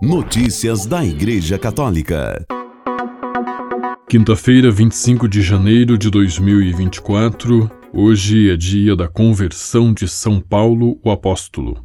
Notícias da Igreja Católica. Quinta-feira, 25 de janeiro de 2024. Hoje é dia da conversão de São Paulo, o Apóstolo.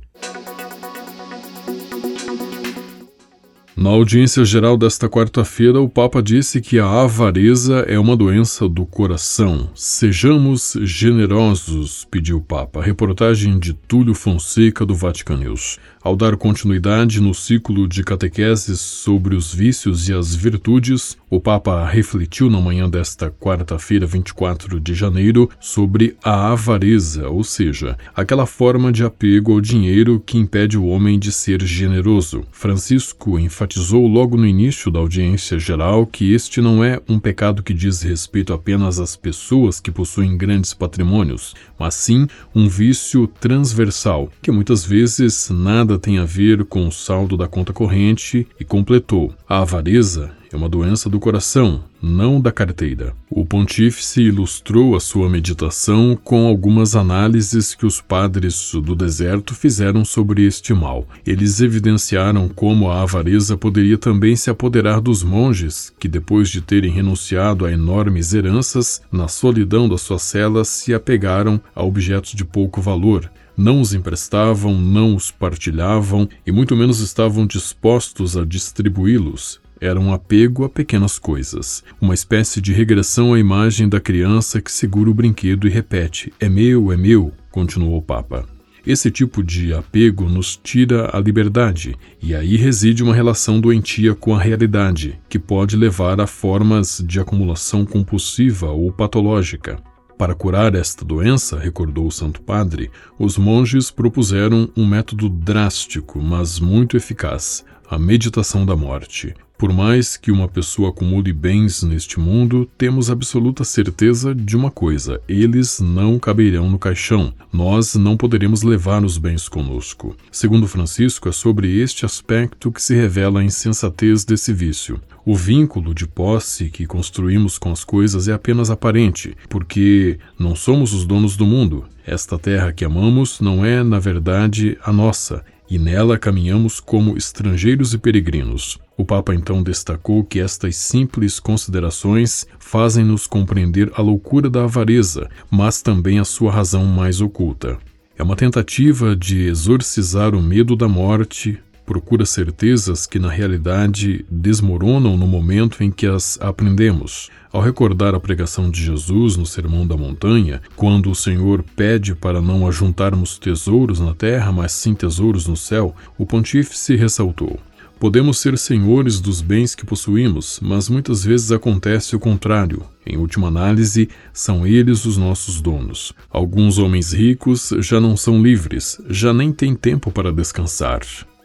Na audiência geral desta quarta-feira, o Papa disse que a avareza é uma doença do coração. Sejamos generosos, pediu o Papa. Reportagem de Túlio Fonseca, do Vatican News. Ao dar continuidade no ciclo de catequeses sobre os vícios e as virtudes, o Papa refletiu na manhã desta quarta-feira, 24 de janeiro, sobre a avareza, ou seja, aquela forma de apego ao dinheiro que impede o homem de ser generoso. Francisco enfatizou logo no início da audiência geral que este não é um pecado que diz respeito apenas às pessoas que possuem grandes patrimônios, mas sim um vício transversal, que muitas vezes nada nada tem a ver com o saldo da conta corrente e completou: a avareza é uma doença do coração, não da carteira. O pontífice ilustrou a sua meditação com algumas análises que os padres do deserto fizeram sobre este mal. Eles evidenciaram como a avareza poderia também se apoderar dos monges, que depois de terem renunciado a enormes heranças, na solidão das suas celas se apegaram a objetos de pouco valor não os emprestavam, não os partilhavam e muito menos estavam dispostos a distribuí-los. Era um apego a pequenas coisas, uma espécie de regressão à imagem da criança que segura o brinquedo e repete: É meu, é meu, continuou o Papa. Esse tipo de apego nos tira a liberdade, e aí reside uma relação doentia com a realidade, que pode levar a formas de acumulação compulsiva ou patológica. Para curar esta doença, recordou o Santo Padre, os monges propuseram um método drástico, mas muito eficaz: a meditação da morte. Por mais que uma pessoa acumule bens neste mundo, temos absoluta certeza de uma coisa: eles não caberão no caixão. Nós não poderemos levar os bens conosco. Segundo Francisco, é sobre este aspecto que se revela a insensatez desse vício. O vínculo de posse que construímos com as coisas é apenas aparente, porque não somos os donos do mundo. Esta terra que amamos não é, na verdade, a nossa, e nela caminhamos como estrangeiros e peregrinos. O Papa então destacou que estas simples considerações fazem-nos compreender a loucura da avareza, mas também a sua razão mais oculta. É uma tentativa de exorcizar o medo da morte, procura certezas que na realidade desmoronam no momento em que as aprendemos. Ao recordar a pregação de Jesus no Sermão da Montanha, quando o Senhor pede para não ajuntarmos tesouros na terra, mas sim tesouros no céu, o pontífice ressaltou: Podemos ser senhores dos bens que possuímos, mas muitas vezes acontece o contrário. Em última análise, são eles os nossos donos. Alguns homens ricos já não são livres, já nem têm tempo para descansar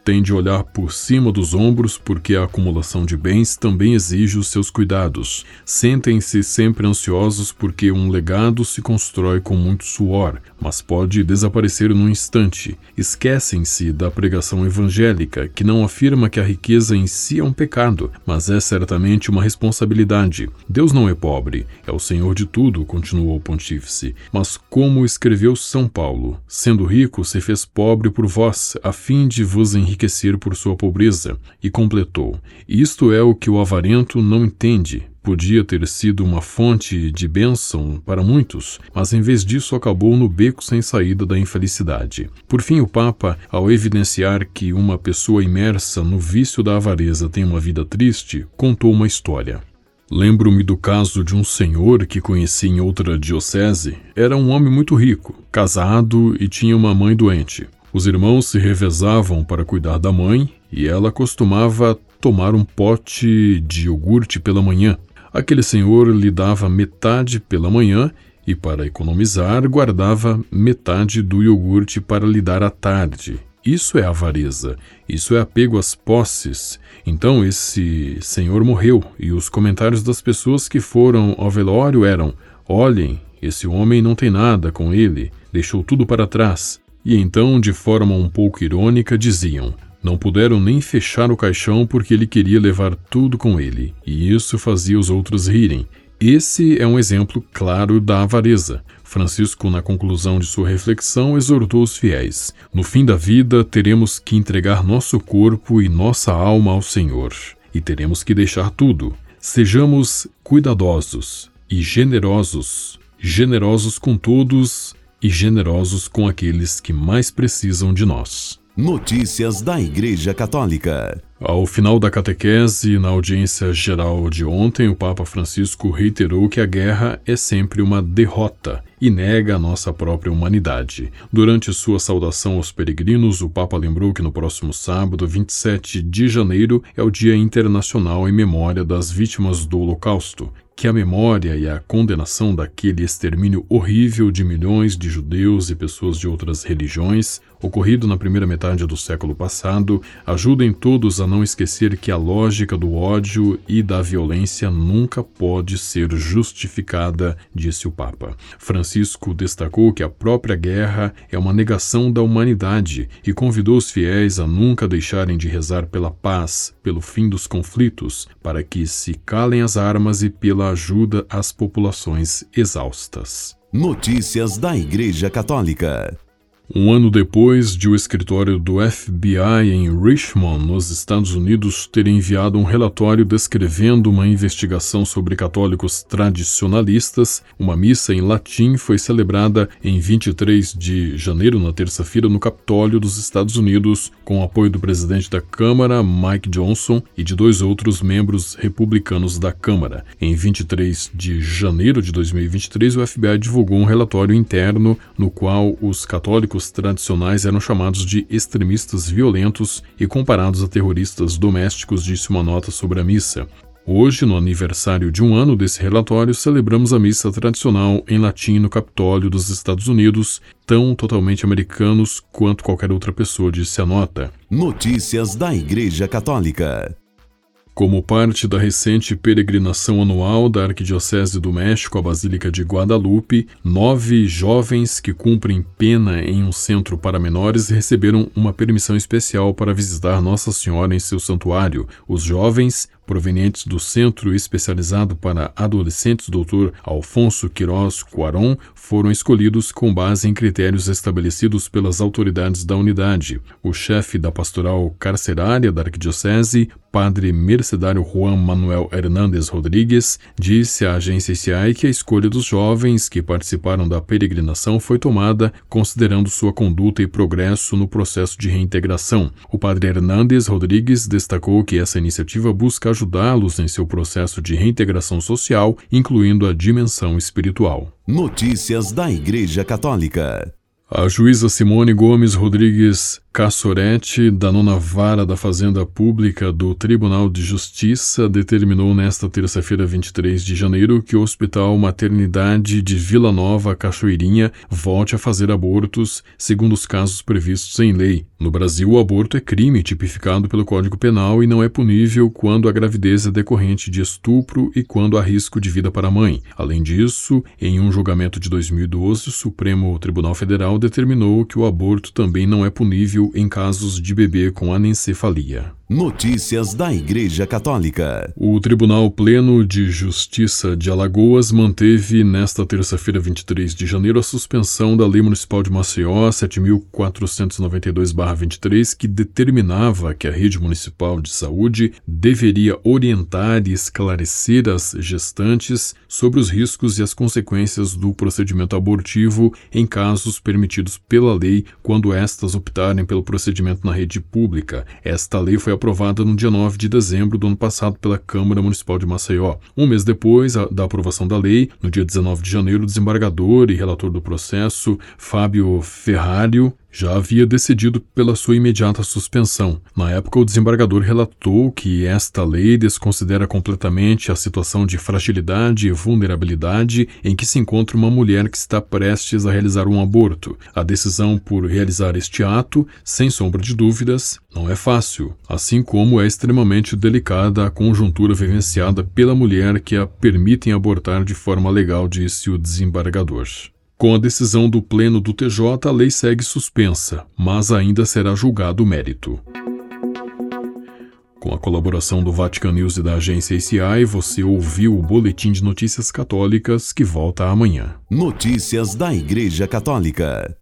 tem de olhar por cima dos ombros porque a acumulação de bens também exige os seus cuidados. Sentem-se sempre ansiosos porque um legado se constrói com muito suor, mas pode desaparecer num instante. Esquecem-se da pregação evangélica, que não afirma que a riqueza em si é um pecado, mas é certamente uma responsabilidade. Deus não é pobre, é o Senhor de tudo, continuou o pontífice. Mas como escreveu São Paulo, sendo rico se fez pobre por vós, a fim de vos enriquecer enriquecer por sua pobreza, e completou: Isto é o que o avarento não entende. Podia ter sido uma fonte de bênção para muitos, mas em vez disso acabou no beco sem saída da infelicidade. Por fim, o Papa, ao evidenciar que uma pessoa imersa no vício da avareza tem uma vida triste, contou uma história. Lembro-me do caso de um senhor que conheci em outra diocese. Era um homem muito rico, casado e tinha uma mãe doente. Os irmãos se revezavam para cuidar da mãe e ela costumava tomar um pote de iogurte pela manhã. Aquele senhor lhe dava metade pela manhã e, para economizar, guardava metade do iogurte para lhe dar à tarde. Isso é avareza, isso é apego às posses. Então esse senhor morreu e os comentários das pessoas que foram ao velório eram: olhem, esse homem não tem nada com ele, deixou tudo para trás. E então, de forma um pouco irônica, diziam: não puderam nem fechar o caixão porque ele queria levar tudo com ele, e isso fazia os outros rirem. Esse é um exemplo claro da avareza. Francisco, na conclusão de sua reflexão, exortou os fiéis: No fim da vida, teremos que entregar nosso corpo e nossa alma ao Senhor, e teremos que deixar tudo. Sejamos cuidadosos e generosos, generosos com todos e generosos com aqueles que mais precisam de nós. Notícias da Igreja Católica. Ao final da catequese, na audiência geral de ontem, o Papa Francisco reiterou que a guerra é sempre uma derrota e nega a nossa própria humanidade. Durante sua saudação aos peregrinos, o Papa lembrou que no próximo sábado, 27 de janeiro, é o Dia Internacional em Memória das Vítimas do Holocausto, que a memória e a condenação daquele extermínio horrível de milhões de judeus e pessoas de outras religiões, ocorrido na primeira metade do século passado, ajudem todos a não esquecer que a lógica do ódio e da violência nunca pode ser justificada, disse o Papa. Francisco destacou que a própria guerra é uma negação da humanidade e convidou os fiéis a nunca deixarem de rezar pela paz, pelo fim dos conflitos, para que se calem as armas e pela ajuda às populações exaustas. Notícias da Igreja Católica. Um ano depois de o escritório do FBI em Richmond, nos Estados Unidos, ter enviado um relatório descrevendo uma investigação sobre católicos tradicionalistas, uma missa em latim foi celebrada em 23 de janeiro, na terça-feira, no Capitólio dos Estados Unidos, com o apoio do presidente da Câmara, Mike Johnson, e de dois outros membros republicanos da Câmara. Em 23 de janeiro de 2023, o FBI divulgou um relatório interno no qual os católicos tradicionais eram chamados de extremistas violentos e comparados a terroristas domésticos, disse uma nota sobre a missa. Hoje, no aniversário de um ano desse relatório, celebramos a missa tradicional em latim no Capitólio dos Estados Unidos, tão totalmente americanos quanto qualquer outra pessoa, disse a nota. Notícias da Igreja Católica. Como parte da recente peregrinação anual da Arquidiocese do México à Basílica de Guadalupe, nove jovens que cumprem pena em um centro para menores receberam uma permissão especial para visitar Nossa Senhora em seu santuário. Os jovens provenientes do Centro Especializado para Adolescentes Dr. Alfonso Queiroz Cuaron foram escolhidos com base em critérios estabelecidos pelas autoridades da unidade. O chefe da pastoral carcerária da Arquidiocese, Padre Mercedário Juan Manuel Hernández Rodrigues, disse à agência CI que a escolha dos jovens que participaram da peregrinação foi tomada considerando sua conduta e progresso no processo de reintegração. O Padre Hernández Rodrigues destacou que essa iniciativa busca ajudá-los em seu processo de reintegração social, incluindo a dimensão espiritual. Notícias da Igreja Católica. A juíza Simone Gomes Rodrigues Cassorete, da nona vara da Fazenda Pública do Tribunal de Justiça, determinou nesta terça-feira, 23 de janeiro, que o Hospital Maternidade de Vila Nova Cachoeirinha volte a fazer abortos, segundo os casos previstos em lei. No Brasil, o aborto é crime tipificado pelo Código Penal e não é punível quando a gravidez é decorrente de estupro e quando há risco de vida para a mãe. Além disso, em um julgamento de 2012, o Supremo Tribunal Federal determinou que o aborto também não é punível em casos de bebê com anencefalia. Notícias da Igreja Católica. O Tribunal Pleno de Justiça de Alagoas manteve nesta terça-feira, 23 de janeiro, a suspensão da Lei Municipal de Maceió 7492/23, que determinava que a rede municipal de saúde deveria orientar e esclarecer as gestantes sobre os riscos e as consequências do procedimento abortivo em casos permitidos pela lei quando estas optarem pelo procedimento na rede pública. Esta lei foi aprovada no dia 9 de dezembro do ano passado pela Câmara Municipal de Maceió. Um mês depois da aprovação da lei, no dia 19 de janeiro, o desembargador e relator do processo, Fábio Ferrário, já havia decidido pela sua imediata suspensão. Na época, o desembargador relatou que esta lei desconsidera completamente a situação de fragilidade e vulnerabilidade em que se encontra uma mulher que está prestes a realizar um aborto. A decisão por realizar este ato, sem sombra de dúvidas, não é fácil, assim como é extremamente delicada a conjuntura vivenciada pela mulher que a permitem abortar de forma legal, disse o desembargador. Com a decisão do Pleno do TJ, a lei segue suspensa, mas ainda será julgado o mérito. Com a colaboração do Vatican News e da agência ACI, você ouviu o Boletim de Notícias Católicas que volta amanhã. Notícias da Igreja Católica.